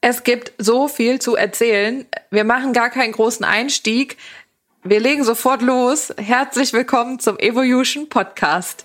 Es gibt so viel zu erzählen. Wir machen gar keinen großen Einstieg. Wir legen sofort los. Herzlich willkommen zum Evolution Podcast.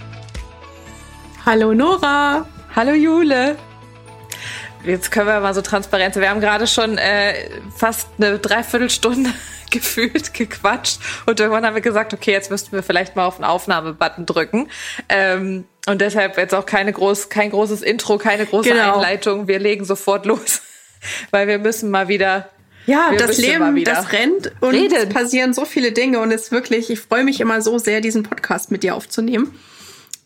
Hallo Nora. Hallo Jule. Jetzt können wir mal so transparent sein. Wir haben gerade schon äh, fast eine Dreiviertelstunde gefühlt gequatscht und irgendwann haben wir gesagt, okay, jetzt müssten wir vielleicht mal auf den Aufnahmebutton drücken. Ähm, und deshalb jetzt auch keine groß, kein großes Intro, keine große genau. Einleitung. Wir legen sofort los, weil wir müssen mal wieder ja, das Leben, das rennt und reden. es passieren so viele Dinge und es ist wirklich, ich freue mich immer so sehr, diesen Podcast mit dir aufzunehmen.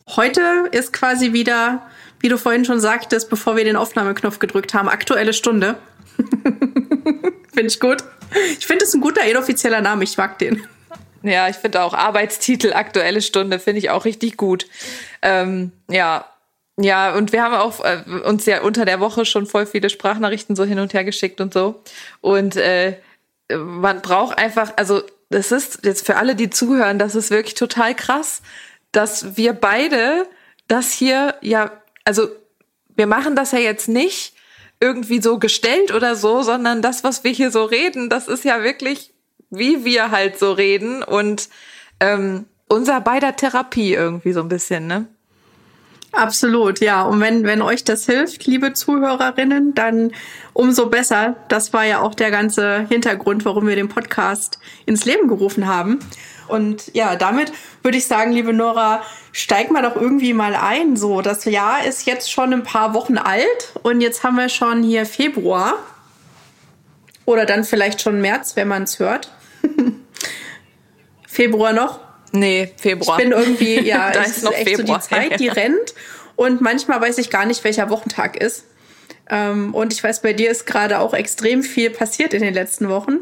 Heute ist quasi wieder, wie du vorhin schon sagtest, bevor wir den Aufnahmeknopf gedrückt haben, aktuelle Stunde. finde ich gut. Ich finde es ein guter inoffizieller Name, ich mag den. Ja, ich finde auch Arbeitstitel aktuelle Stunde finde ich auch richtig gut. Ähm, ja, ja, und wir haben auch äh, uns ja unter der Woche schon voll viele Sprachnachrichten so hin und her geschickt und so. Und äh, man braucht einfach, also das ist jetzt für alle, die zuhören, das ist wirklich total krass, dass wir beide das hier ja, also wir machen das ja jetzt nicht irgendwie so gestellt oder so, sondern das, was wir hier so reden, das ist ja wirklich, wie wir halt so reden und ähm, unser beider Therapie irgendwie so ein bisschen, ne? Absolut, ja. Und wenn, wenn euch das hilft, liebe Zuhörerinnen, dann umso besser. Das war ja auch der ganze Hintergrund, warum wir den Podcast ins Leben gerufen haben. Und ja, damit würde ich sagen, liebe Nora, steig mal doch irgendwie mal ein. So, das Jahr ist jetzt schon ein paar Wochen alt und jetzt haben wir schon hier Februar. Oder dann vielleicht schon März, wenn man es hört. Februar noch? Nee, Februar. Ich bin irgendwie, ja, da ist noch echt Februar. so die Zeit, die rennt. Und manchmal weiß ich gar nicht, welcher Wochentag ist. Ähm, und ich weiß, bei dir ist gerade auch extrem viel passiert in den letzten Wochen.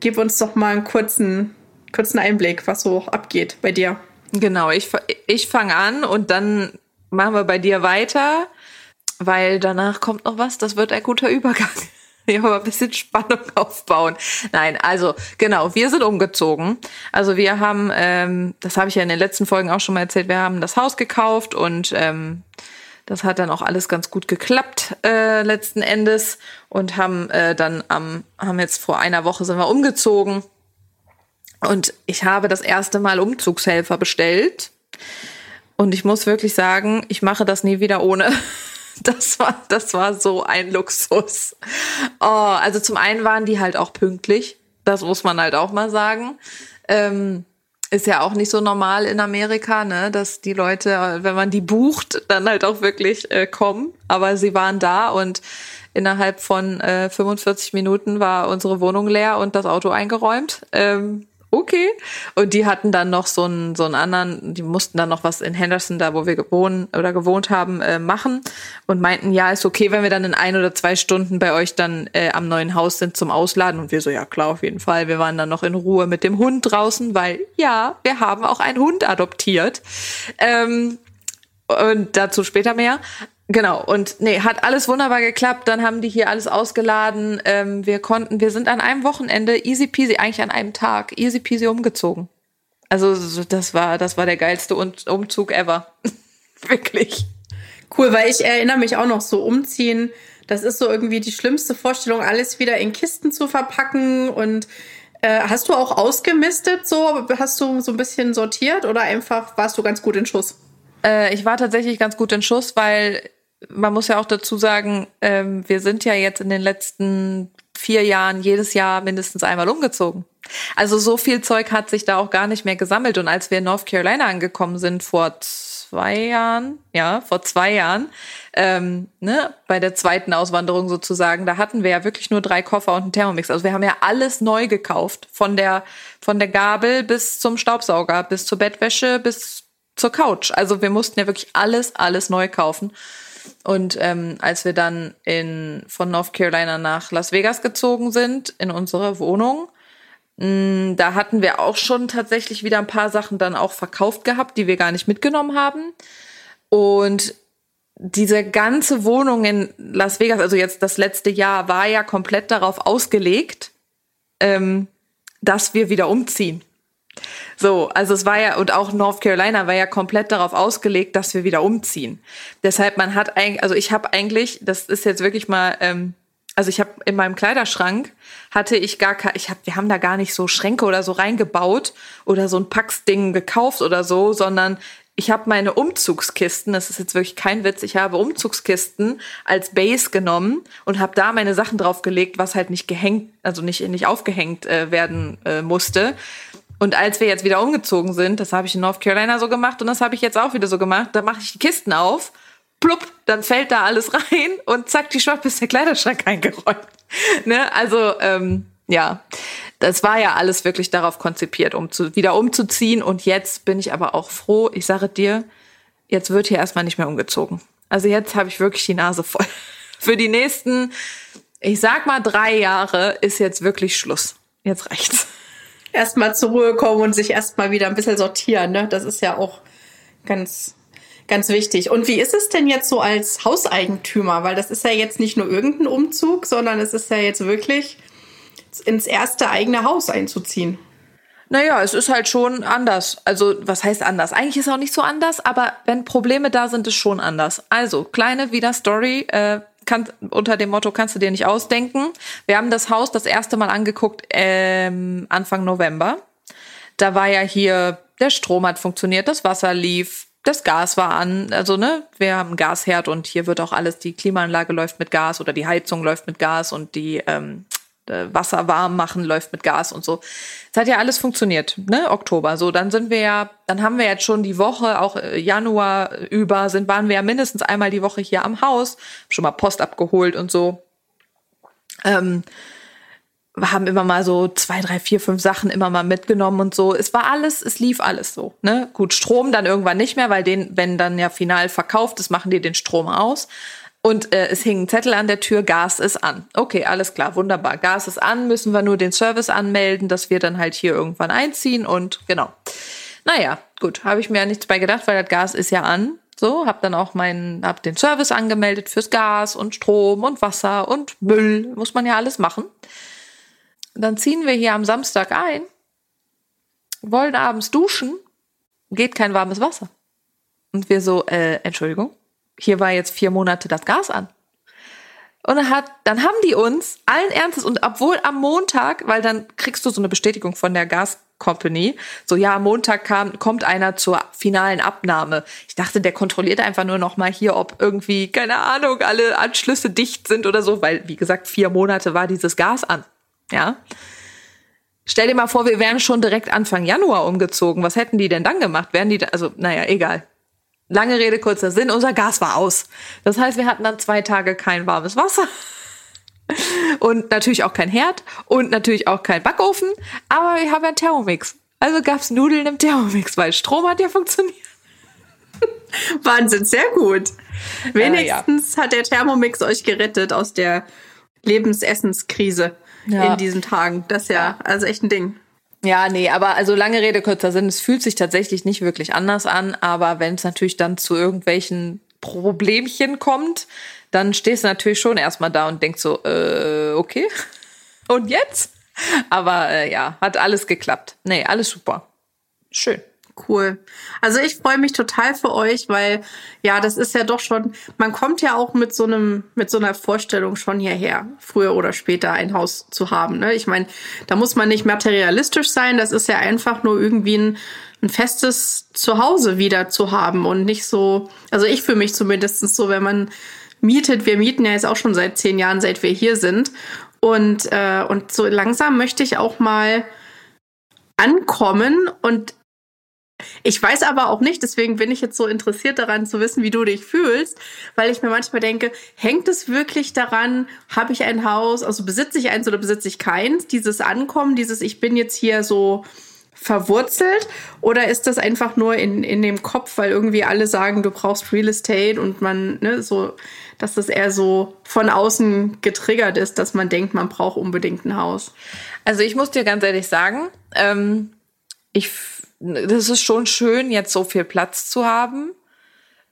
Gib uns doch mal einen kurzen kurzen Einblick, was so abgeht bei dir. Genau, ich, ich fange an und dann machen wir bei dir weiter, weil danach kommt noch was, das wird ein guter Übergang. Ja, aber ein bisschen Spannung aufbauen. Nein, also genau, wir sind umgezogen. Also wir haben, ähm, das habe ich ja in den letzten Folgen auch schon mal erzählt, wir haben das Haus gekauft und ähm, das hat dann auch alles ganz gut geklappt äh, letzten Endes und haben äh, dann am, haben jetzt vor einer Woche sind wir umgezogen und ich habe das erste Mal Umzugshelfer bestellt. Und ich muss wirklich sagen, ich mache das nie wieder ohne. Das war, das war so ein Luxus. Oh, also zum einen waren die halt auch pünktlich. Das muss man halt auch mal sagen. Ähm, ist ja auch nicht so normal in Amerika, ne, dass die Leute, wenn man die bucht, dann halt auch wirklich äh, kommen. Aber sie waren da und innerhalb von äh, 45 Minuten war unsere Wohnung leer und das Auto eingeräumt. Ähm, okay. Und die hatten dann noch so einen, so einen anderen, die mussten dann noch was in Henderson, da wo wir gewohnt oder gewohnt haben, äh, machen und meinten, ja, ist okay, wenn wir dann in ein oder zwei Stunden bei euch dann äh, am neuen Haus sind zum Ausladen. Und wir so, ja klar, auf jeden Fall. Wir waren dann noch in Ruhe mit dem Hund draußen, weil ja, wir haben auch einen Hund adoptiert. Ähm, und dazu später mehr. Genau, und nee, hat alles wunderbar geklappt. Dann haben die hier alles ausgeladen. Ähm, wir konnten, wir sind an einem Wochenende easy peasy, eigentlich an einem Tag, easy peasy umgezogen. Also das war, das war der geilste Umzug ever. Wirklich. Cool, weil ich erinnere mich auch noch so umziehen. Das ist so irgendwie die schlimmste Vorstellung, alles wieder in Kisten zu verpacken. Und äh, hast du auch ausgemistet so? Hast du so ein bisschen sortiert oder einfach warst du ganz gut in Schuss? Äh, ich war tatsächlich ganz gut in Schuss, weil man muss ja auch dazu sagen, ähm, wir sind ja jetzt in den letzten vier Jahren jedes Jahr mindestens einmal umgezogen. Also so viel Zeug hat sich da auch gar nicht mehr gesammelt. Und als wir in North Carolina angekommen sind vor zwei Jahren, ja, vor zwei Jahren, ähm, ne, bei der zweiten Auswanderung sozusagen, da hatten wir ja wirklich nur drei Koffer und einen Thermomix. Also wir haben ja alles neu gekauft. Von der, von der Gabel bis zum Staubsauger, bis zur Bettwäsche, bis zur Couch. Also wir mussten ja wirklich alles, alles neu kaufen. Und ähm, als wir dann in, von North Carolina nach Las Vegas gezogen sind, in unsere Wohnung, mh, mm, da hatten wir auch schon tatsächlich wieder ein paar Sachen dann auch verkauft gehabt, die wir gar nicht mitgenommen haben. Und diese ganze Wohnung in Las Vegas, also jetzt das letzte Jahr, war ja komplett darauf ausgelegt, ähm, dass wir wieder umziehen. So, also es war ja, und auch North Carolina war ja komplett darauf ausgelegt, dass wir wieder umziehen. Deshalb, man hat eigentlich, also ich habe eigentlich, das ist jetzt wirklich mal, ähm, also ich habe in meinem Kleiderschrank hatte ich gar kein, ich habe, wir haben da gar nicht so Schränke oder so reingebaut oder so ein Packsding gekauft oder so, sondern ich habe meine Umzugskisten, das ist jetzt wirklich kein Witz, ich habe Umzugskisten als Base genommen und habe da meine Sachen draufgelegt, was halt nicht gehängt, also nicht nicht aufgehängt äh, werden äh, musste. Und als wir jetzt wieder umgezogen sind, das habe ich in North Carolina so gemacht und das habe ich jetzt auch wieder so gemacht, da mache ich die Kisten auf, plupp, dann fällt da alles rein und zack, die Schwapp ist der Kleiderschrank eingeräumt. ne? Also, ähm, ja, das war ja alles wirklich darauf konzipiert, um zu, wieder umzuziehen. Und jetzt bin ich aber auch froh, ich sage dir, jetzt wird hier erstmal nicht mehr umgezogen. Also jetzt habe ich wirklich die Nase voll. Für die nächsten, ich sag mal, drei Jahre ist jetzt wirklich Schluss. Jetzt reicht's erstmal zur Ruhe kommen und sich erstmal wieder ein bisschen sortieren. Ne? Das ist ja auch ganz, ganz wichtig. Und wie ist es denn jetzt so als Hauseigentümer? Weil das ist ja jetzt nicht nur irgendein Umzug, sondern es ist ja jetzt wirklich ins erste eigene Haus einzuziehen. Naja, es ist halt schon anders. Also, was heißt anders? Eigentlich ist es auch nicht so anders, aber wenn Probleme da sind, ist schon anders. Also, kleine wieder Story. Äh, kann, unter dem Motto kannst du dir nicht ausdenken. Wir haben das Haus das erste Mal angeguckt ähm, Anfang November. Da war ja hier, der Strom hat funktioniert, das Wasser lief, das Gas war an. Also, ne, wir haben Gasherd und hier wird auch alles, die Klimaanlage läuft mit Gas oder die Heizung läuft mit Gas und die ähm, äh, Wasser warm machen läuft mit Gas und so. Es hat ja alles funktioniert, ne? Oktober. So, dann sind wir ja, dann haben wir jetzt schon die Woche, auch äh, Januar über, sind, waren wir ja mindestens einmal die Woche hier am Haus, schon mal Post abgeholt und so. Ähm, wir haben immer mal so zwei, drei, vier, fünf Sachen immer mal mitgenommen und so. Es war alles, es lief alles so. Ne? Gut, Strom dann irgendwann nicht mehr, weil den, wenn dann ja final verkauft ist, machen die den Strom aus. Und äh, es hing ein Zettel an der Tür, Gas ist an. Okay, alles klar, wunderbar. Gas ist an, müssen wir nur den Service anmelden, dass wir dann halt hier irgendwann einziehen und genau. Naja, gut, habe ich mir ja nichts bei gedacht, weil das Gas ist ja an. So, hab dann auch meinen, hab den Service angemeldet fürs Gas und Strom und Wasser und Müll, muss man ja alles machen. Dann ziehen wir hier am Samstag ein, wollen abends duschen, geht kein warmes Wasser. Und wir so, äh, Entschuldigung, hier war jetzt vier Monate das Gas an. Und dann, hat, dann haben die uns allen Ernstes und obwohl am Montag, weil dann kriegst du so eine Bestätigung von der Gas Company, so ja, am Montag kam, kommt einer zur finalen Abnahme. Ich dachte, der kontrolliert einfach nur noch mal hier, ob irgendwie, keine Ahnung, alle Anschlüsse dicht sind oder so, weil, wie gesagt, vier Monate war dieses Gas an. Ja. Stell dir mal vor, wir wären schon direkt Anfang Januar umgezogen. Was hätten die denn dann gemacht? Wären die, da, also, naja, egal. Lange Rede, kurzer Sinn, unser Gas war aus. Das heißt, wir hatten dann zwei Tage kein warmes Wasser. Und natürlich auch kein Herd und natürlich auch kein Backofen, aber wir haben ja einen Thermomix. Also gab es Nudeln im Thermomix, weil Strom hat ja funktioniert. Wahnsinn, sehr gut. Wenigstens äh, ja. hat der Thermomix euch gerettet aus der Lebensessenskrise ja. in diesen Tagen. Das ist ja also echt ein Ding. Ja, nee, aber also lange Rede, kurzer Sinn, es fühlt sich tatsächlich nicht wirklich anders an, aber wenn es natürlich dann zu irgendwelchen Problemchen kommt, dann stehst du natürlich schon erstmal da und denkst so, äh, okay, und jetzt? Aber äh, ja, hat alles geklappt. Nee, alles super. Schön. Cool. Also ich freue mich total für euch, weil ja, das ist ja doch schon, man kommt ja auch mit so einem, mit so einer Vorstellung schon hierher, früher oder später ein Haus zu haben. Ne? Ich meine, da muss man nicht materialistisch sein, das ist ja einfach nur irgendwie ein, ein festes Zuhause wieder zu haben und nicht so, also ich für mich zumindest so, wenn man mietet, wir mieten ja jetzt auch schon seit zehn Jahren, seit wir hier sind. Und, äh, und so langsam möchte ich auch mal ankommen und ich weiß aber auch nicht, deswegen bin ich jetzt so interessiert daran zu wissen, wie du dich fühlst, weil ich mir manchmal denke, hängt es wirklich daran, habe ich ein Haus, also besitze ich eins oder besitze ich keins, dieses Ankommen, dieses ich bin jetzt hier so verwurzelt oder ist das einfach nur in, in dem Kopf, weil irgendwie alle sagen, du brauchst Real Estate und man, ne, so, dass das eher so von außen getriggert ist, dass man denkt, man braucht unbedingt ein Haus? Also ich muss dir ganz ehrlich sagen, ähm, ich das ist schon schön, jetzt so viel Platz zu haben.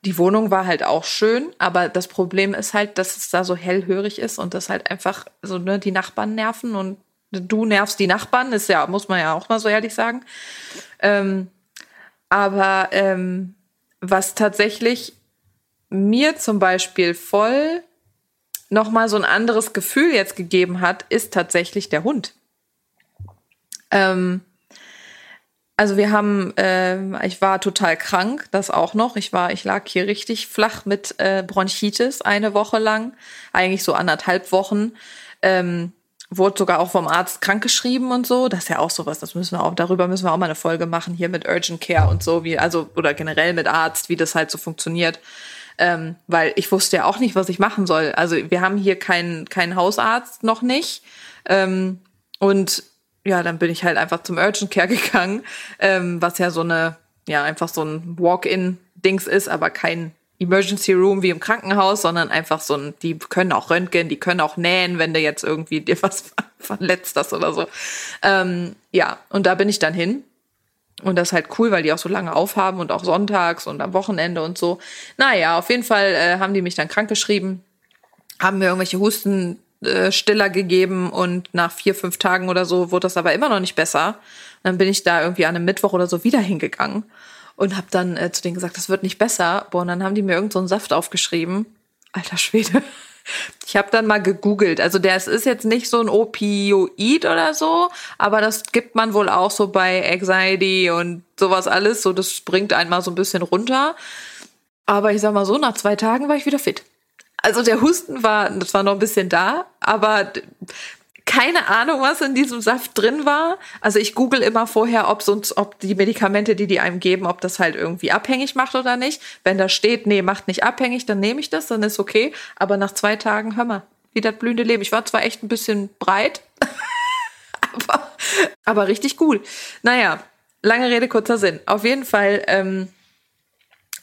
Die Wohnung war halt auch schön, aber das Problem ist halt, dass es da so hellhörig ist und das halt einfach so ne, die Nachbarn nerven und du nervst die Nachbarn, ist ja, muss man ja auch mal so ehrlich sagen. Ähm, aber ähm, was tatsächlich mir zum Beispiel voll nochmal so ein anderes Gefühl jetzt gegeben hat, ist tatsächlich der Hund. Ähm, also wir haben, äh, ich war total krank, das auch noch. Ich war, ich lag hier richtig flach mit äh, Bronchitis eine Woche lang, eigentlich so anderthalb Wochen. Ähm, wurde sogar auch vom Arzt krankgeschrieben und so. Das ist ja auch sowas, das müssen wir auch, darüber müssen wir auch mal eine Folge machen, hier mit Urgent Care und so, wie, also, oder generell mit Arzt, wie das halt so funktioniert. Ähm, weil ich wusste ja auch nicht, was ich machen soll. Also wir haben hier keinen keinen Hausarzt noch nicht. Ähm, und ja, dann bin ich halt einfach zum Urgent Care gegangen, ähm, was ja so eine, ja, einfach so ein Walk-in-Dings ist, aber kein Emergency Room wie im Krankenhaus, sondern einfach so ein, die können auch röntgen, die können auch nähen, wenn du jetzt irgendwie dir was verletzt hast oder so. Ähm, ja, und da bin ich dann hin. Und das ist halt cool, weil die auch so lange aufhaben und auch sonntags und am Wochenende und so. Naja, auf jeden Fall äh, haben die mich dann krankgeschrieben, haben mir irgendwelche Husten äh, Stiller gegeben und nach vier, fünf Tagen oder so wurde das aber immer noch nicht besser. Und dann bin ich da irgendwie an einem Mittwoch oder so wieder hingegangen und habe dann äh, zu denen gesagt, das wird nicht besser. Boah, und dann haben die mir irgendeinen so Saft aufgeschrieben. Alter Schwede. Ich habe dann mal gegoogelt. Also der ist jetzt nicht so ein Opioid oder so, aber das gibt man wohl auch so bei Anxiety und sowas alles. So, das bringt einmal so ein bisschen runter. Aber ich sag mal so, nach zwei Tagen war ich wieder fit. Also der Husten war, das war noch ein bisschen da, aber keine Ahnung, was in diesem Saft drin war. Also ich google immer vorher, ob sonst, ob die Medikamente, die die einem geben, ob das halt irgendwie abhängig macht oder nicht. Wenn da steht, nee, macht nicht abhängig, dann nehme ich das, dann ist okay. Aber nach zwei Tagen, hör mal, wie das blühende Leben. Ich war zwar echt ein bisschen breit, aber, aber richtig cool. Naja, lange Rede, kurzer Sinn. Auf jeden Fall ähm,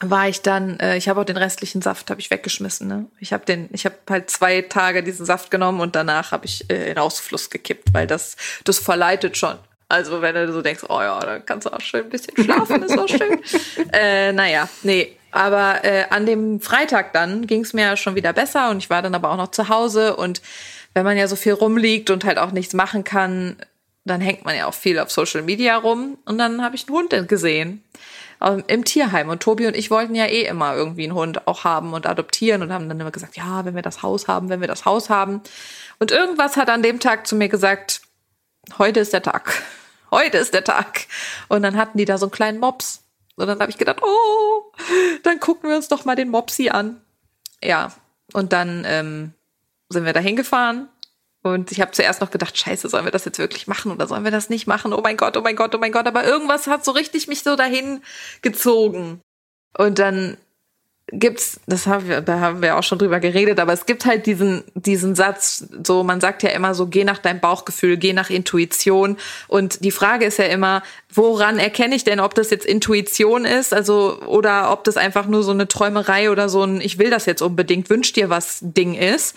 war ich dann, äh, ich habe auch den restlichen Saft habe ich weggeschmissen. Ne? Ich habe den, ich habe halt zwei Tage diesen Saft genommen und danach habe ich äh, in Ausfluss gekippt, weil das das verleitet schon. Also wenn du so denkst, oh ja, dann kannst du auch schön ein bisschen schlafen, ist auch schön. äh, naja, nee. Aber äh, an dem Freitag dann ging es mir ja schon wieder besser und ich war dann aber auch noch zu Hause und wenn man ja so viel rumliegt und halt auch nichts machen kann, dann hängt man ja auch viel auf Social Media rum und dann habe ich einen Hund gesehen im Tierheim. Und Tobi und ich wollten ja eh immer irgendwie einen Hund auch haben und adoptieren und haben dann immer gesagt, ja, wenn wir das Haus haben, wenn wir das Haus haben. Und irgendwas hat an dem Tag zu mir gesagt, heute ist der Tag. Heute ist der Tag. Und dann hatten die da so einen kleinen Mops. Und dann habe ich gedacht, oh, dann gucken wir uns doch mal den Mopsi an. Ja, und dann ähm, sind wir da hingefahren und ich habe zuerst noch gedacht, scheiße, sollen wir das jetzt wirklich machen oder sollen wir das nicht machen? Oh mein Gott, oh mein Gott, oh mein Gott. Aber irgendwas hat so richtig mich so dahin gezogen. Und dann gibt's, das haben wir, da haben wir auch schon drüber geredet, aber es gibt halt diesen, diesen Satz, so, man sagt ja immer so, geh nach deinem Bauchgefühl, geh nach Intuition. Und die Frage ist ja immer, woran erkenne ich denn, ob das jetzt Intuition ist, also, oder ob das einfach nur so eine Träumerei oder so ein, ich will das jetzt unbedingt, wünsch dir was Ding ist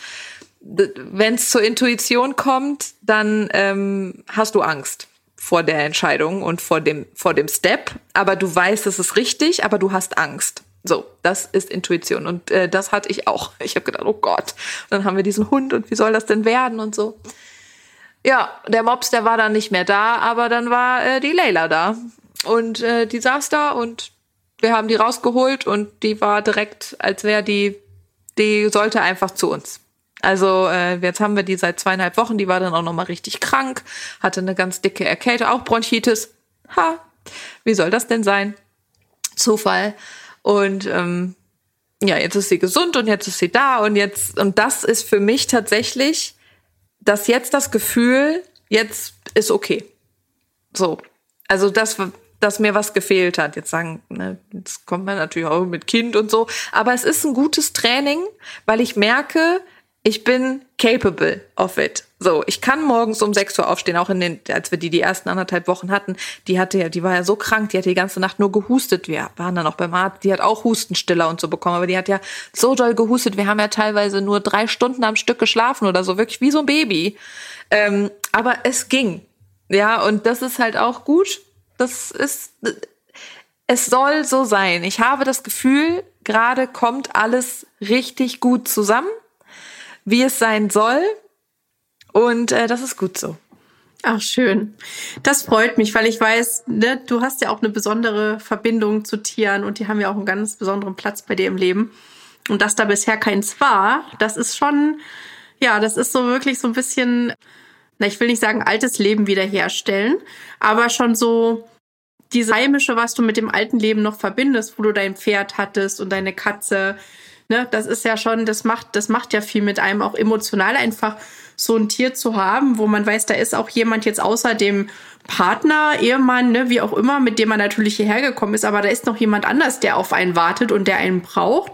wenn es zur Intuition kommt, dann ähm, hast du Angst vor der Entscheidung und vor dem, vor dem Step, aber du weißt, es ist richtig, aber du hast Angst. So, das ist Intuition und äh, das hatte ich auch. Ich habe gedacht, oh Gott, dann haben wir diesen Hund und wie soll das denn werden und so. Ja, der Mops, der war dann nicht mehr da, aber dann war äh, die Leila da und äh, die saß da und wir haben die rausgeholt und die war direkt, als wäre die, die sollte einfach zu uns. Also äh, jetzt haben wir die seit zweieinhalb Wochen, die war dann auch nochmal richtig krank, hatte eine ganz dicke Erkältung, auch Bronchitis. Ha, wie soll das denn sein? Zufall. Und ähm, ja, jetzt ist sie gesund und jetzt ist sie da und jetzt, und das ist für mich tatsächlich dass jetzt das Gefühl, jetzt ist okay. So. Also das, dass mir was gefehlt hat. Jetzt sagen, ne, jetzt kommt man natürlich auch mit Kind und so. Aber es ist ein gutes Training, weil ich merke, ich bin capable of it. So, ich kann morgens um 6 Uhr aufstehen, auch in den, als wir die die ersten anderthalb Wochen hatten, die hatte ja, die war ja so krank, die hatte die ganze Nacht nur gehustet. Wir waren dann auch beim Arzt, die hat auch Hustenstiller und so bekommen, aber die hat ja so doll gehustet. Wir haben ja teilweise nur drei Stunden am Stück geschlafen oder so, wirklich wie so ein Baby. Ähm, aber es ging. Ja, und das ist halt auch gut. Das ist, es soll so sein. Ich habe das Gefühl, gerade kommt alles richtig gut zusammen wie es sein soll. Und äh, das ist gut so. Ach, schön. Das freut mich, weil ich weiß, ne, du hast ja auch eine besondere Verbindung zu Tieren und die haben ja auch einen ganz besonderen Platz bei dir im Leben. Und dass da bisher keins war, das ist schon, ja, das ist so wirklich so ein bisschen, na, ich will nicht sagen altes Leben wiederherstellen, aber schon so diese heimische, was du mit dem alten Leben noch verbindest, wo du dein Pferd hattest und deine Katze, Ne, das ist ja schon, das macht, das macht ja viel mit einem auch emotional einfach so ein Tier zu haben, wo man weiß, da ist auch jemand jetzt außer dem Partner, Ehemann, ne, wie auch immer, mit dem man natürlich hierher gekommen ist, aber da ist noch jemand anders, der auf einen wartet und der einen braucht.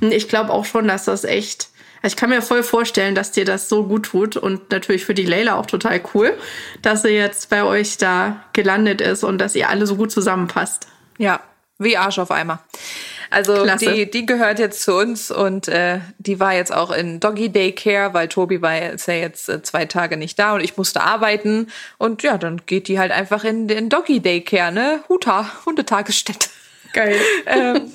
Und ich glaube auch schon, dass das echt, also ich kann mir voll vorstellen, dass dir das so gut tut und natürlich für die Leila auch total cool, dass sie jetzt bei euch da gelandet ist und dass ihr alle so gut zusammenpasst. Ja, wie Arsch auf Eimer. Also die, die gehört jetzt zu uns und äh, die war jetzt auch in Doggy Daycare, weil Tobi war ist ja jetzt äh, zwei Tage nicht da und ich musste arbeiten. Und ja, dann geht die halt einfach in den Doggy Daycare, ne? Huta, Hundetagesstätte. Geil. ähm,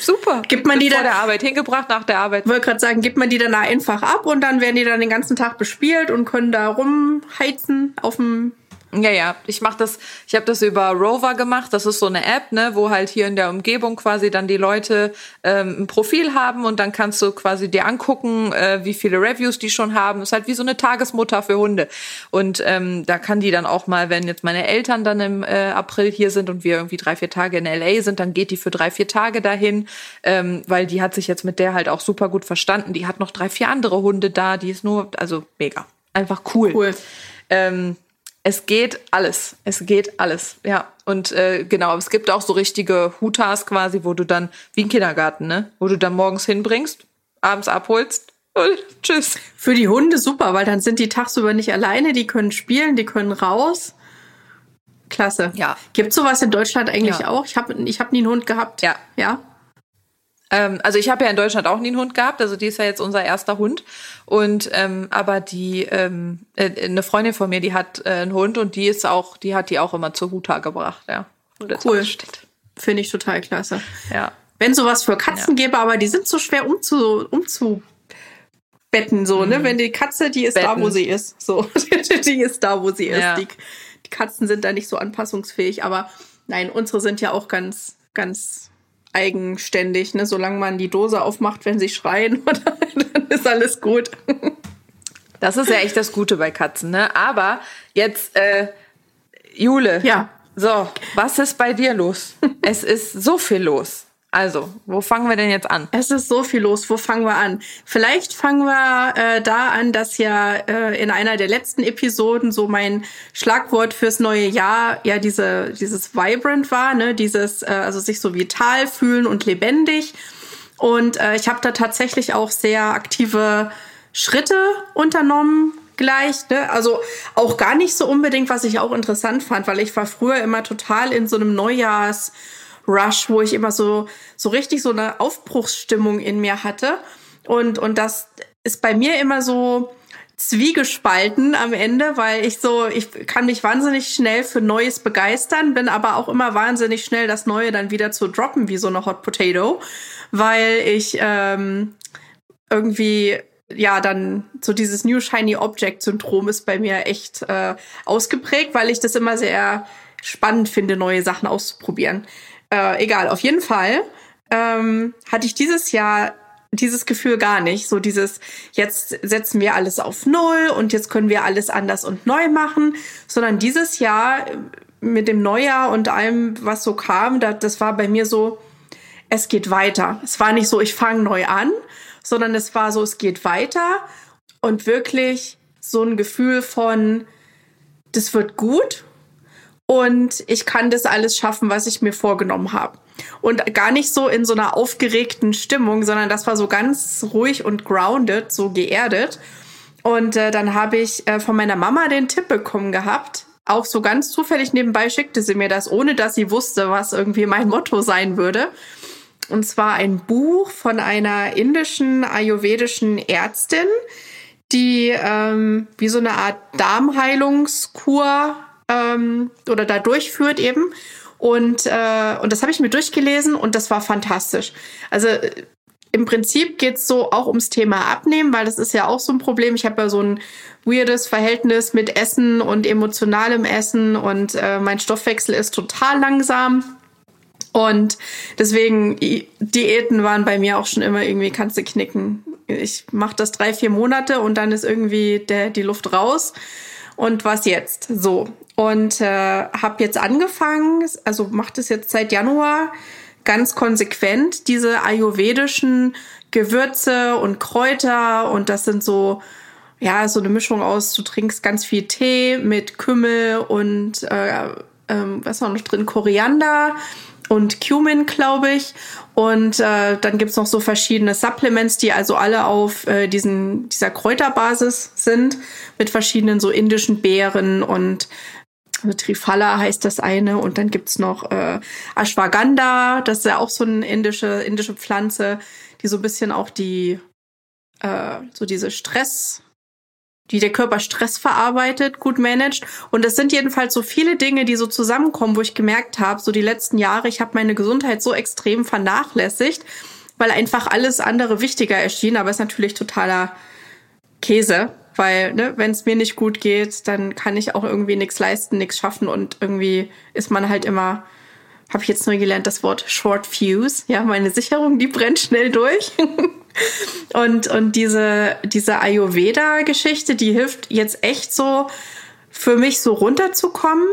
super. Gibt man die dann vor der Arbeit hingebracht, nach der Arbeit. Wollte gerade sagen, gibt man die dann einfach ab und dann werden die dann den ganzen Tag bespielt und können da rumheizen auf dem ja, ja, ich mach das, ich habe das über Rover gemacht. Das ist so eine App, ne, wo halt hier in der Umgebung quasi dann die Leute ähm, ein Profil haben und dann kannst du quasi dir angucken, äh, wie viele Reviews die schon haben. Das ist halt wie so eine Tagesmutter für Hunde. Und ähm, da kann die dann auch mal, wenn jetzt meine Eltern dann im äh, April hier sind und wir irgendwie drei, vier Tage in LA sind, dann geht die für drei, vier Tage dahin, ähm, weil die hat sich jetzt mit der halt auch super gut verstanden. Die hat noch drei, vier andere Hunde da, die ist nur, also mega. Einfach cool. Cool. Ähm, es geht alles. Es geht alles. Ja. Und äh, genau, es gibt auch so richtige Hutas quasi, wo du dann, wie ein Kindergarten, ne? Wo du dann morgens hinbringst, abends abholst und tschüss. Für die Hunde super, weil dann sind die tagsüber nicht alleine, die können spielen, die können raus. Klasse. Ja. Gibt sowas in Deutschland eigentlich ja. auch? Ich habe ich hab nie einen Hund gehabt. Ja. Ja. Ähm, also ich habe ja in Deutschland auch nie einen Hund gehabt, also die ist ja jetzt unser erster Hund. Und ähm, aber die ähm, äh, eine Freundin von mir, die hat äh, einen Hund und die ist auch, die hat die auch immer zur Huta gebracht, ja. Cool. Finde ich total klasse. Ja. Wenn sowas für Katzen ja. gäbe, aber die sind so schwer umzu, umzubetten, so, ne? mhm. ne? Wenn die Katze, die ist Betten. da, wo sie ist. So, die ist da, wo sie ist. Ja. Die, die Katzen sind da nicht so anpassungsfähig, aber nein, unsere sind ja auch ganz, ganz eigenständig, ne? Solange man die Dose aufmacht, wenn sie schreien, dann ist alles gut. Das ist ja echt das Gute bei Katzen, ne? Aber jetzt, äh, Jule. Ja. So, was ist bei dir los? es ist so viel los. Also, wo fangen wir denn jetzt an? Es ist so viel los. Wo fangen wir an? Vielleicht fangen wir äh, da an, dass ja äh, in einer der letzten Episoden so mein Schlagwort fürs neue Jahr ja diese dieses vibrant war, ne, dieses äh, also sich so vital fühlen und lebendig. Und äh, ich habe da tatsächlich auch sehr aktive Schritte unternommen gleich. Ne? Also auch gar nicht so unbedingt, was ich auch interessant fand, weil ich war früher immer total in so einem Neujahrs Rush, wo ich immer so, so richtig so eine Aufbruchsstimmung in mir hatte. Und, und das ist bei mir immer so zwiegespalten am Ende, weil ich so, ich kann mich wahnsinnig schnell für Neues begeistern, bin aber auch immer wahnsinnig schnell das Neue dann wieder zu droppen, wie so eine Hot Potato, weil ich ähm, irgendwie ja, dann so dieses New Shiny Object Syndrom ist bei mir echt äh, ausgeprägt, weil ich das immer sehr spannend finde, neue Sachen auszuprobieren. Äh, egal, auf jeden Fall ähm, hatte ich dieses Jahr dieses Gefühl gar nicht. So dieses, jetzt setzen wir alles auf Null und jetzt können wir alles anders und neu machen, sondern dieses Jahr äh, mit dem Neujahr und allem, was so kam, das, das war bei mir so, es geht weiter. Es war nicht so, ich fange neu an, sondern es war so, es geht weiter und wirklich so ein Gefühl von, das wird gut und ich kann das alles schaffen, was ich mir vorgenommen habe. Und gar nicht so in so einer aufgeregten Stimmung, sondern das war so ganz ruhig und grounded, so geerdet. Und äh, dann habe ich äh, von meiner Mama den Tipp bekommen gehabt. Auch so ganz zufällig nebenbei schickte sie mir das, ohne dass sie wusste, was irgendwie mein Motto sein würde. Und zwar ein Buch von einer indischen ayurvedischen Ärztin, die ähm, wie so eine Art Darmheilungskur ähm, oder da durchführt eben. Und, äh, und das habe ich mir durchgelesen und das war fantastisch. Also im Prinzip geht's so auch ums Thema Abnehmen, weil das ist ja auch so ein Problem. Ich habe ja so ein weirdes Verhältnis mit Essen und emotionalem Essen und äh, mein Stoffwechsel ist total langsam. Und deswegen, Diäten waren bei mir auch schon immer irgendwie, kannst du knicken. Ich mache das drei, vier Monate und dann ist irgendwie der, die Luft raus. Und was jetzt? So. Und äh, habe jetzt angefangen, also mache das jetzt seit Januar ganz konsequent, diese ayurvedischen Gewürze und Kräuter. Und das sind so, ja, so eine Mischung aus, du trinkst ganz viel Tee mit Kümmel und äh, ähm, was war noch drin? Koriander und Cumin, glaube ich. Und äh, dann gibt's noch so verschiedene Supplements, die also alle auf äh, diesen, dieser Kräuterbasis sind, mit verschiedenen so indischen Beeren und Trifala heißt das eine. Und dann gibt's noch äh, Ashwagandha, das ist ja auch so eine indische, indische Pflanze, die so ein bisschen auch die, äh, so diese Stress, die der Körper Stress verarbeitet, gut managt. Und es sind jedenfalls so viele Dinge, die so zusammenkommen, wo ich gemerkt habe, so die letzten Jahre, ich habe meine Gesundheit so extrem vernachlässigt, weil einfach alles andere wichtiger erschien. Aber es ist natürlich totaler Käse, weil ne, wenn es mir nicht gut geht, dann kann ich auch irgendwie nichts leisten, nichts schaffen und irgendwie ist man halt immer habe ich jetzt neu gelernt, das Wort Short Fuse. Ja, meine Sicherung, die brennt schnell durch. Und, und diese, diese Ayurveda-Geschichte, die hilft jetzt echt so für mich so runterzukommen.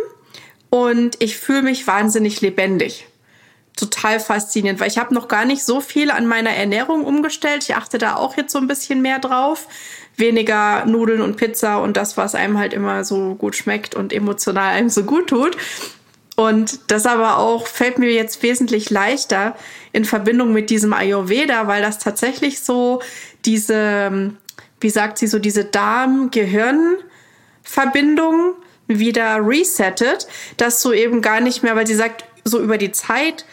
Und ich fühle mich wahnsinnig lebendig. Total faszinierend, weil ich habe noch gar nicht so viel an meiner Ernährung umgestellt. Ich achte da auch jetzt so ein bisschen mehr drauf. Weniger Nudeln und Pizza und das, was einem halt immer so gut schmeckt und emotional einem so gut tut. Und das aber auch fällt mir jetzt wesentlich leichter in Verbindung mit diesem Ayurveda, weil das tatsächlich so diese, wie sagt sie, so diese Darm-Gehirn-Verbindung wieder resettet, dass du eben gar nicht mehr, weil sie sagt, so über die Zeit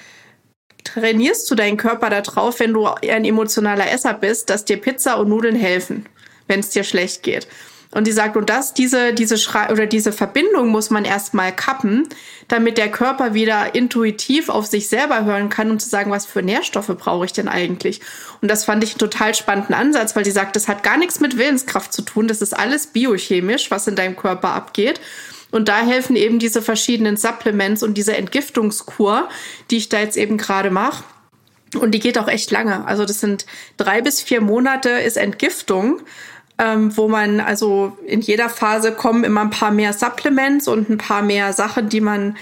trainierst du deinen Körper darauf, wenn du ein emotionaler Esser bist, dass dir Pizza und Nudeln helfen, wenn es dir schlecht geht. Und die sagt, und das, diese, diese Schrei oder diese Verbindung muss man erstmal kappen, damit der Körper wieder intuitiv auf sich selber hören kann und zu sagen, was für Nährstoffe brauche ich denn eigentlich? Und das fand ich einen total spannenden Ansatz, weil die sagt, das hat gar nichts mit Willenskraft zu tun, das ist alles biochemisch, was in deinem Körper abgeht. Und da helfen eben diese verschiedenen Supplements und diese Entgiftungskur, die ich da jetzt eben gerade mache. Und die geht auch echt lange. Also das sind drei bis vier Monate ist Entgiftung ähm, wo man also in jeder Phase kommen immer ein paar mehr Supplements und ein paar mehr Sachen, die man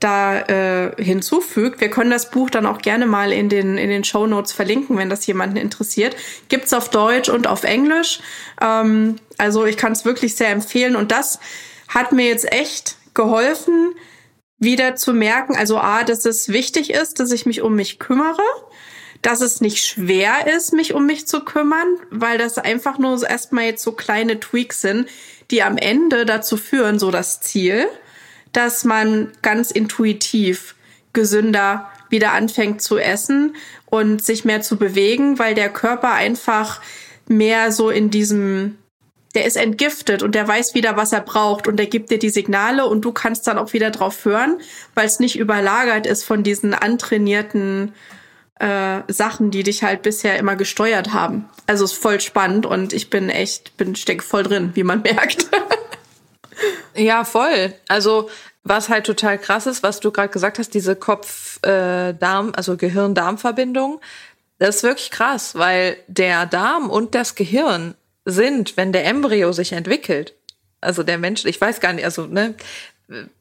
da äh, hinzufügt. Wir können das Buch dann auch gerne mal in den, in den Show Notes verlinken, wenn das jemanden interessiert. Gibt's auf Deutsch und auf Englisch. Ähm, also ich kann es wirklich sehr empfehlen. Und das hat mir jetzt echt geholfen, wieder zu merken, also A, dass es wichtig ist, dass ich mich um mich kümmere dass es nicht schwer ist, mich um mich zu kümmern, weil das einfach nur erstmal jetzt so kleine Tweaks sind, die am Ende dazu führen, so das Ziel, dass man ganz intuitiv gesünder wieder anfängt zu essen und sich mehr zu bewegen, weil der Körper einfach mehr so in diesem der ist entgiftet und der weiß wieder, was er braucht und der gibt dir die Signale und du kannst dann auch wieder drauf hören, weil es nicht überlagert ist von diesen antrainierten äh, Sachen, die dich halt bisher immer gesteuert haben. Also ist voll spannend und ich bin echt, bin steck voll drin, wie man merkt. ja, voll. Also was halt total krass ist, was du gerade gesagt hast, diese Kopf-Darm, äh, also Gehirn-Darm-Verbindung, das ist wirklich krass, weil der Darm und das Gehirn sind, wenn der Embryo sich entwickelt, also der Mensch, ich weiß gar nicht, also ne,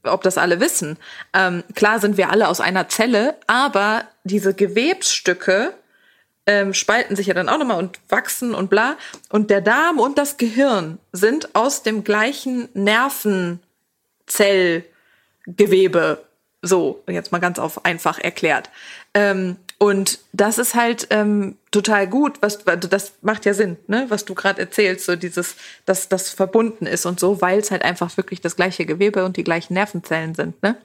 ob das alle wissen. Ähm, klar sind wir alle aus einer Zelle, aber diese Gewebsstücke ähm, spalten sich ja dann auch nochmal und wachsen und bla. Und der Darm und das Gehirn sind aus dem gleichen Nervenzellgewebe. So, jetzt mal ganz auf einfach erklärt. Ähm, und das ist halt ähm, total gut, was das macht ja Sinn, ne, was du gerade erzählst, so dieses, dass das verbunden ist und so, weil es halt einfach wirklich das gleiche Gewebe und die gleichen Nervenzellen sind, ne?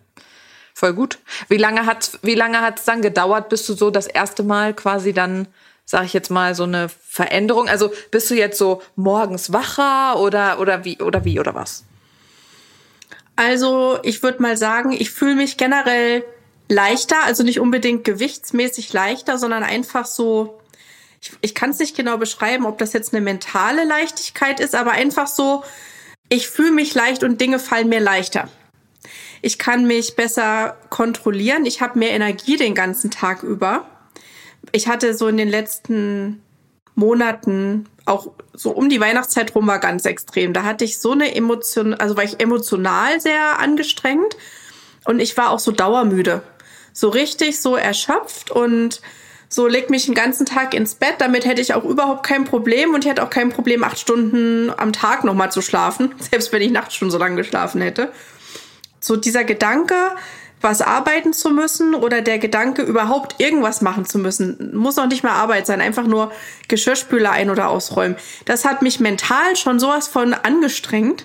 Voll gut. Wie lange hat wie lange hat's dann gedauert, bis du so das erste Mal quasi dann sag ich jetzt mal so eine Veränderung, also bist du jetzt so morgens wacher oder oder wie oder wie oder was? Also, ich würde mal sagen, ich fühle mich generell leichter, also nicht unbedingt gewichtsmäßig leichter, sondern einfach so, ich, ich kann es nicht genau beschreiben, ob das jetzt eine mentale Leichtigkeit ist, aber einfach so, ich fühle mich leicht und Dinge fallen mir leichter. Ich kann mich besser kontrollieren, ich habe mehr Energie den ganzen Tag über. Ich hatte so in den letzten Monaten auch so um die Weihnachtszeit rum war ganz extrem. Da hatte ich so eine Emotion, also war ich emotional sehr angestrengt und ich war auch so dauermüde so richtig so erschöpft und so leg mich den ganzen Tag ins Bett. Damit hätte ich auch überhaupt kein Problem und ich hätte auch kein Problem, acht Stunden am Tag nochmal zu schlafen, selbst wenn ich nachts schon so lange geschlafen hätte. So dieser Gedanke, was arbeiten zu müssen oder der Gedanke, überhaupt irgendwas machen zu müssen, muss auch nicht mehr Arbeit sein, einfach nur Geschirrspüler ein- oder ausräumen. Das hat mich mental schon sowas von angestrengt,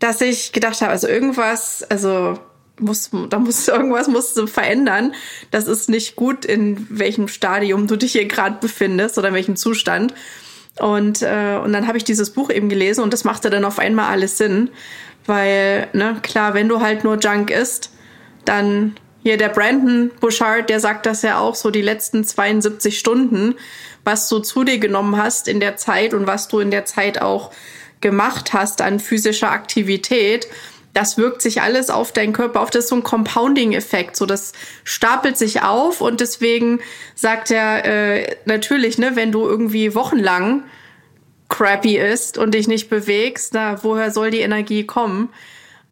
dass ich gedacht habe, also irgendwas, also muss, da muss irgendwas musst du verändern. Das ist nicht gut, in welchem Stadium du dich hier gerade befindest oder in welchem Zustand. Und, äh, und dann habe ich dieses Buch eben gelesen und das machte dann auf einmal alles Sinn. Weil, ne, klar, wenn du halt nur Junk isst, dann hier der Brandon Bouchard, der sagt das ja auch so, die letzten 72 Stunden, was du zu dir genommen hast in der Zeit und was du in der Zeit auch gemacht hast an physischer Aktivität, das wirkt sich alles auf deinen Körper auf. Das ist so ein Compounding-Effekt. So, das stapelt sich auf und deswegen sagt er äh, natürlich, ne, wenn du irgendwie wochenlang crappy ist und dich nicht bewegst, na, woher soll die Energie kommen?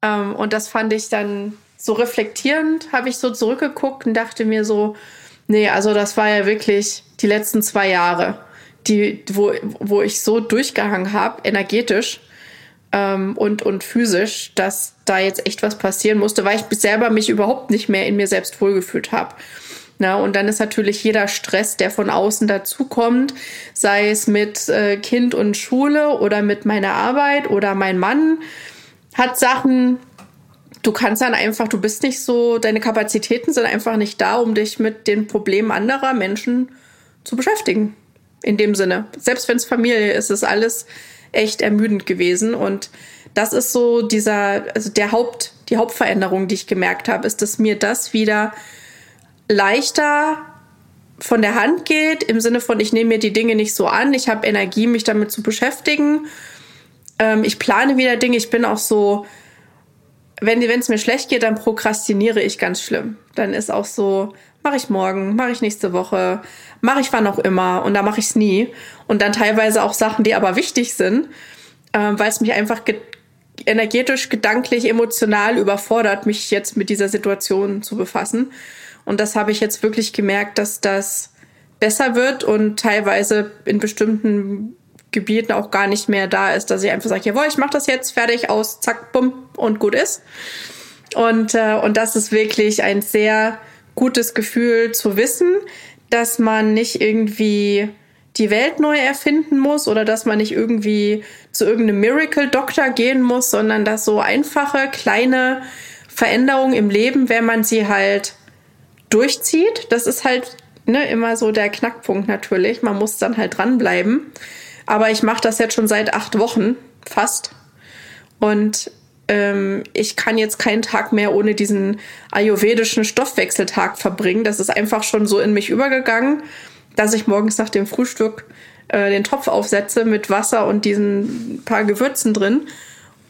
Ähm, und das fand ich dann so reflektierend, habe ich so zurückgeguckt und dachte mir so, nee, also das war ja wirklich die letzten zwei Jahre, die, wo, wo ich so durchgehangen habe, energetisch ähm, und, und physisch, dass da jetzt echt was passieren musste, weil ich selber mich überhaupt nicht mehr in mir selbst wohlgefühlt habe. Na, und dann ist natürlich jeder Stress, der von außen dazukommt, sei es mit äh, Kind und Schule oder mit meiner Arbeit oder mein Mann hat Sachen, du kannst dann einfach, du bist nicht so, deine Kapazitäten sind einfach nicht da, um dich mit den Problemen anderer Menschen zu beschäftigen. In dem Sinne. Selbst wenn es Familie ist, ist alles echt ermüdend gewesen. Und das ist so dieser, also der Haupt, die Hauptveränderung, die ich gemerkt habe, ist, dass mir das wieder leichter von der Hand geht, im Sinne von, ich nehme mir die Dinge nicht so an, ich habe Energie, mich damit zu beschäftigen. Ähm, ich plane wieder Dinge, ich bin auch so, wenn es mir schlecht geht, dann prokrastiniere ich ganz schlimm. Dann ist auch so, mache ich morgen, mache ich nächste Woche, mache ich wann auch immer und da mache ich es nie. Und dann teilweise auch Sachen, die aber wichtig sind, äh, weil es mich einfach ge energetisch, gedanklich, emotional überfordert, mich jetzt mit dieser Situation zu befassen. Und das habe ich jetzt wirklich gemerkt, dass das besser wird und teilweise in bestimmten Gebieten auch gar nicht mehr da ist, dass ich einfach sage, jawohl, ich mache das jetzt, fertig, aus, zack, bumm und gut ist. Und, äh, und das ist wirklich ein sehr gutes Gefühl zu wissen, dass man nicht irgendwie die Welt neu erfinden muss oder dass man nicht irgendwie zu irgendeinem Miracle-Doktor gehen muss, sondern dass so einfache, kleine Veränderungen im Leben, wenn man sie halt durchzieht, das ist halt ne, immer so der Knackpunkt natürlich. Man muss dann halt dranbleiben. Aber ich mache das jetzt schon seit acht Wochen fast. Und ähm, ich kann jetzt keinen Tag mehr ohne diesen ayurvedischen Stoffwechseltag verbringen. Das ist einfach schon so in mich übergegangen, dass ich morgens nach dem Frühstück äh, den Topf aufsetze mit Wasser und diesen paar Gewürzen drin.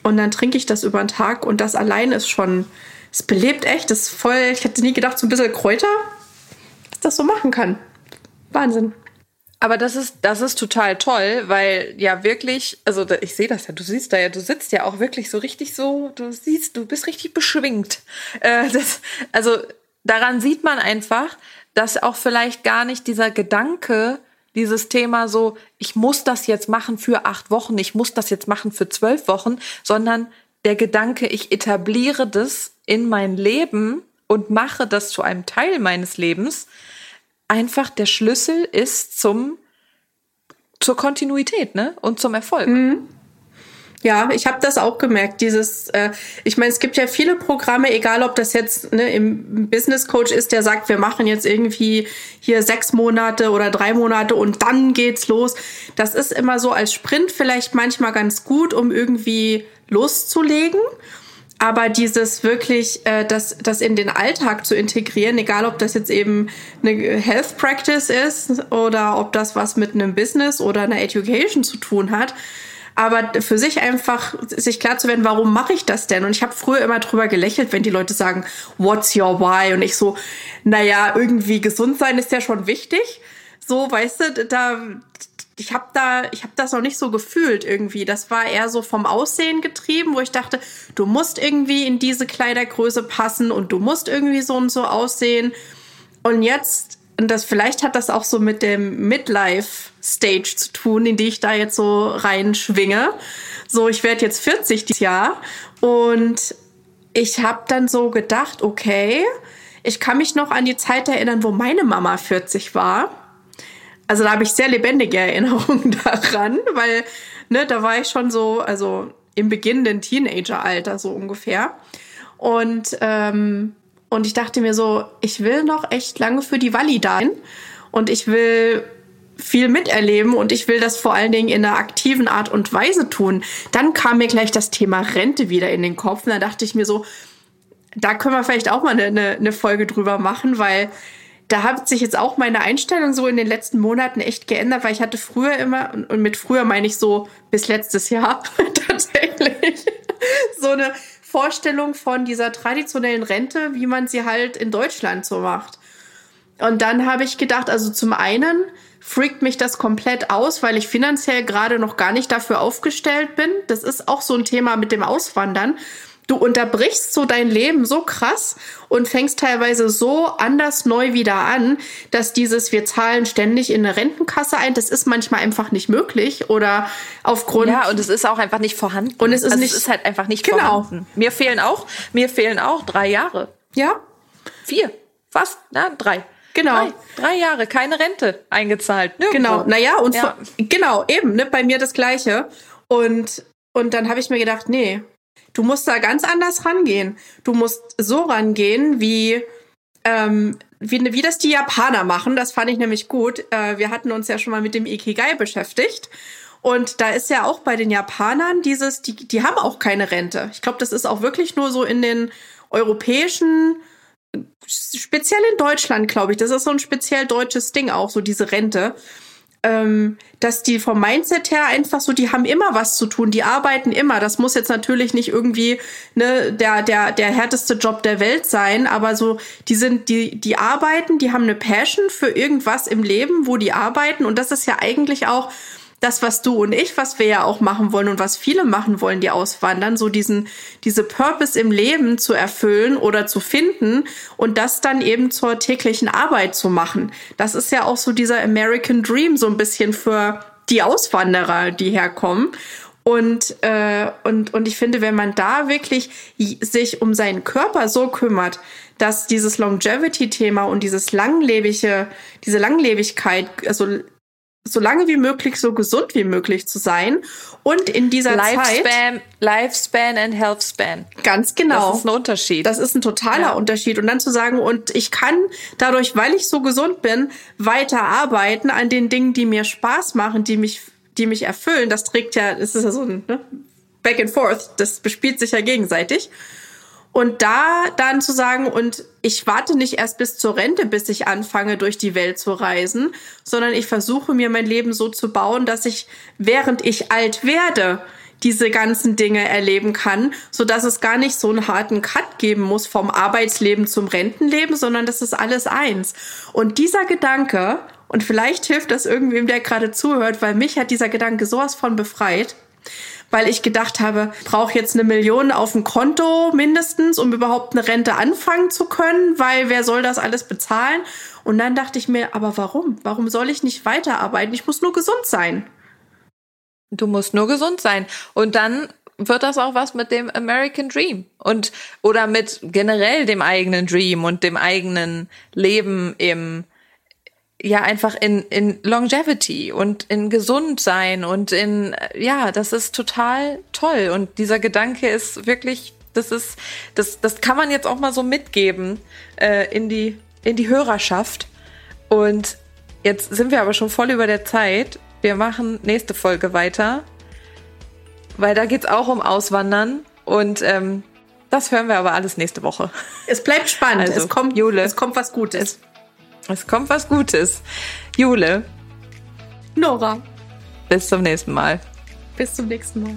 Und dann trinke ich das über den Tag und das allein ist schon, es belebt echt, das ist voll, ich hätte nie gedacht, so ein bisschen Kräuter, dass das so machen kann. Wahnsinn. Aber das ist, das ist total toll, weil ja wirklich, also ich sehe das ja, du siehst da ja, du sitzt ja auch wirklich so richtig so, du siehst, du bist richtig beschwingt. Äh, das, also daran sieht man einfach, dass auch vielleicht gar nicht dieser Gedanke Dieses Thema so, ich muss das jetzt machen für acht Wochen, ich muss das jetzt machen für zwölf Wochen, sondern der Gedanke, ich etabliere das in mein Leben und mache das zu einem Teil meines Lebens, einfach der Schlüssel ist zum zur Kontinuität, ne? Und zum Erfolg. Mhm. Ja, ich habe das auch gemerkt. Dieses, äh, ich meine, es gibt ja viele Programme, egal ob das jetzt ne, im Business Coach ist, der sagt, wir machen jetzt irgendwie hier sechs Monate oder drei Monate und dann geht's los. Das ist immer so als Sprint vielleicht manchmal ganz gut, um irgendwie loszulegen. Aber dieses wirklich, äh, das, das in den Alltag zu integrieren, egal ob das jetzt eben eine Health Practice ist oder ob das was mit einem Business oder einer Education zu tun hat, aber für sich einfach sich klar zu werden, warum mache ich das denn? Und ich habe früher immer drüber gelächelt, wenn die Leute sagen, what's your why? Und ich so, naja, irgendwie gesund sein ist ja schon wichtig. So, weißt du, da, ich habe da, ich habe das noch nicht so gefühlt irgendwie. Das war eher so vom Aussehen getrieben, wo ich dachte, du musst irgendwie in diese Kleidergröße passen und du musst irgendwie so und so aussehen. Und jetzt und das vielleicht hat das auch so mit dem Midlife-Stage zu tun, in die ich da jetzt so reinschwinge. So, ich werde jetzt 40 dieses Jahr und ich habe dann so gedacht, okay, ich kann mich noch an die Zeit erinnern, wo meine Mama 40 war. Also da habe ich sehr lebendige Erinnerungen daran, weil ne, da war ich schon so, also im beginnenden Teenageralter so ungefähr. Und ähm, und ich dachte mir so, ich will noch echt lange für die Walli da sein. Und ich will viel miterleben und ich will das vor allen Dingen in einer aktiven Art und Weise tun. Dann kam mir gleich das Thema Rente wieder in den Kopf. Und da dachte ich mir so, da können wir vielleicht auch mal eine, eine Folge drüber machen, weil da hat sich jetzt auch meine Einstellung so in den letzten Monaten echt geändert, weil ich hatte früher immer, und mit früher meine ich so bis letztes Jahr tatsächlich, so eine Vorstellung von dieser traditionellen Rente, wie man sie halt in Deutschland so macht. Und dann habe ich gedacht, also zum einen freakt mich das komplett aus, weil ich finanziell gerade noch gar nicht dafür aufgestellt bin. Das ist auch so ein Thema mit dem Auswandern du unterbrichst so dein Leben so krass und fängst teilweise so anders neu wieder an, dass dieses wir zahlen ständig in eine Rentenkasse ein, das ist manchmal einfach nicht möglich oder aufgrund Ja, und es ist auch einfach nicht vorhanden. Und es ist also nicht es ist halt einfach nicht genau. vorhanden. Mir fehlen auch, mir fehlen auch drei Jahre. Ja, Vier. Fast, na, drei. Genau. Drei, drei Jahre, keine Rente eingezahlt. Nirgendwo. Genau, naja, und Ja. genau, eben, ne, bei mir das Gleiche. Und, und dann habe ich mir gedacht, nee, du musst da ganz anders rangehen. Du musst so rangehen, wie, ähm, wie, wie das die Japaner machen. Das fand ich nämlich gut. Äh, wir hatten uns ja schon mal mit dem Ikigai beschäftigt. Und da ist ja auch bei den Japanern dieses, die, die haben auch keine Rente. Ich glaube, das ist auch wirklich nur so in den europäischen speziell in Deutschland, glaube ich, das ist so ein speziell deutsches Ding auch, so diese Rente, ähm, dass die vom Mindset her einfach so, die haben immer was zu tun, die arbeiten immer. Das muss jetzt natürlich nicht irgendwie ne, der, der, der härteste Job der Welt sein, aber so, die sind, die, die arbeiten, die haben eine Passion für irgendwas im Leben, wo die arbeiten und das ist ja eigentlich auch das, was du und ich, was wir ja auch machen wollen und was viele machen wollen, die auswandern, so diesen, diese Purpose im Leben zu erfüllen oder zu finden und das dann eben zur täglichen Arbeit zu machen. Das ist ja auch so dieser American Dream so ein bisschen für die Auswanderer, die herkommen. Und, äh, und, und ich finde, wenn man da wirklich sich um seinen Körper so kümmert, dass dieses Longevity-Thema und dieses langlebige, diese Langlebigkeit, also so lange wie möglich, so gesund wie möglich zu sein und in dieser Zeit Lifespan, Lifespan and Healthspan. ganz genau. Das ist ein Unterschied. Das ist ein totaler Ja. Unterschied. Und dann zu sagen, und ich kann dadurch, weil ich so gesund bin, weiter arbeiten an den Dingen, die mir Spaß machen, die mich, die mich erfüllen. Das trägt ja, das ist ja so ein ne? Back and Forth. Das bespielt sich ja gegenseitig. Und da dann zu sagen, und ich warte nicht erst bis zur Rente, bis ich anfange, durch die Welt zu reisen, sondern ich versuche mir mein Leben so zu bauen, dass ich, während ich alt werde, diese ganzen Dinge erleben kann, so dass es gar nicht so einen harten Cut geben muss vom Arbeitsleben zum Rentenleben, sondern das ist alles eins. Und dieser Gedanke, und vielleicht hilft das irgendwem, der gerade zuhört, weil mich hat dieser Gedanke sowas von befreit, weil ich gedacht habe, brauche jetzt eine Million auf dem Konto mindestens, um überhaupt eine Rente anfangen zu können, weil wer soll das alles bezahlen? Und dann dachte ich mir, aber warum? Warum soll ich nicht weiterarbeiten? Ich muss nur gesund sein. Du musst nur gesund sein. Und dann wird das auch was mit dem American Dream und oder mit generell dem eigenen Dream und dem eigenen Leben im ja einfach in in Longevity und in gesund sein und in ja, das ist total toll und dieser Gedanke ist wirklich das ist das das kann man jetzt auch mal so mitgeben äh, in die in die Hörerschaft und jetzt sind wir aber schon voll über der Zeit. Wir machen nächste Folge weiter weil da geht's auch um Auswandern und ähm, das hören wir aber alles nächste Woche. Es bleibt spannend. Also, es kommt, Jule. es kommt was Gutes. Es, es kommt was Gutes. Jule, Nora, bis zum nächsten Mal. bis zum nächsten Mal.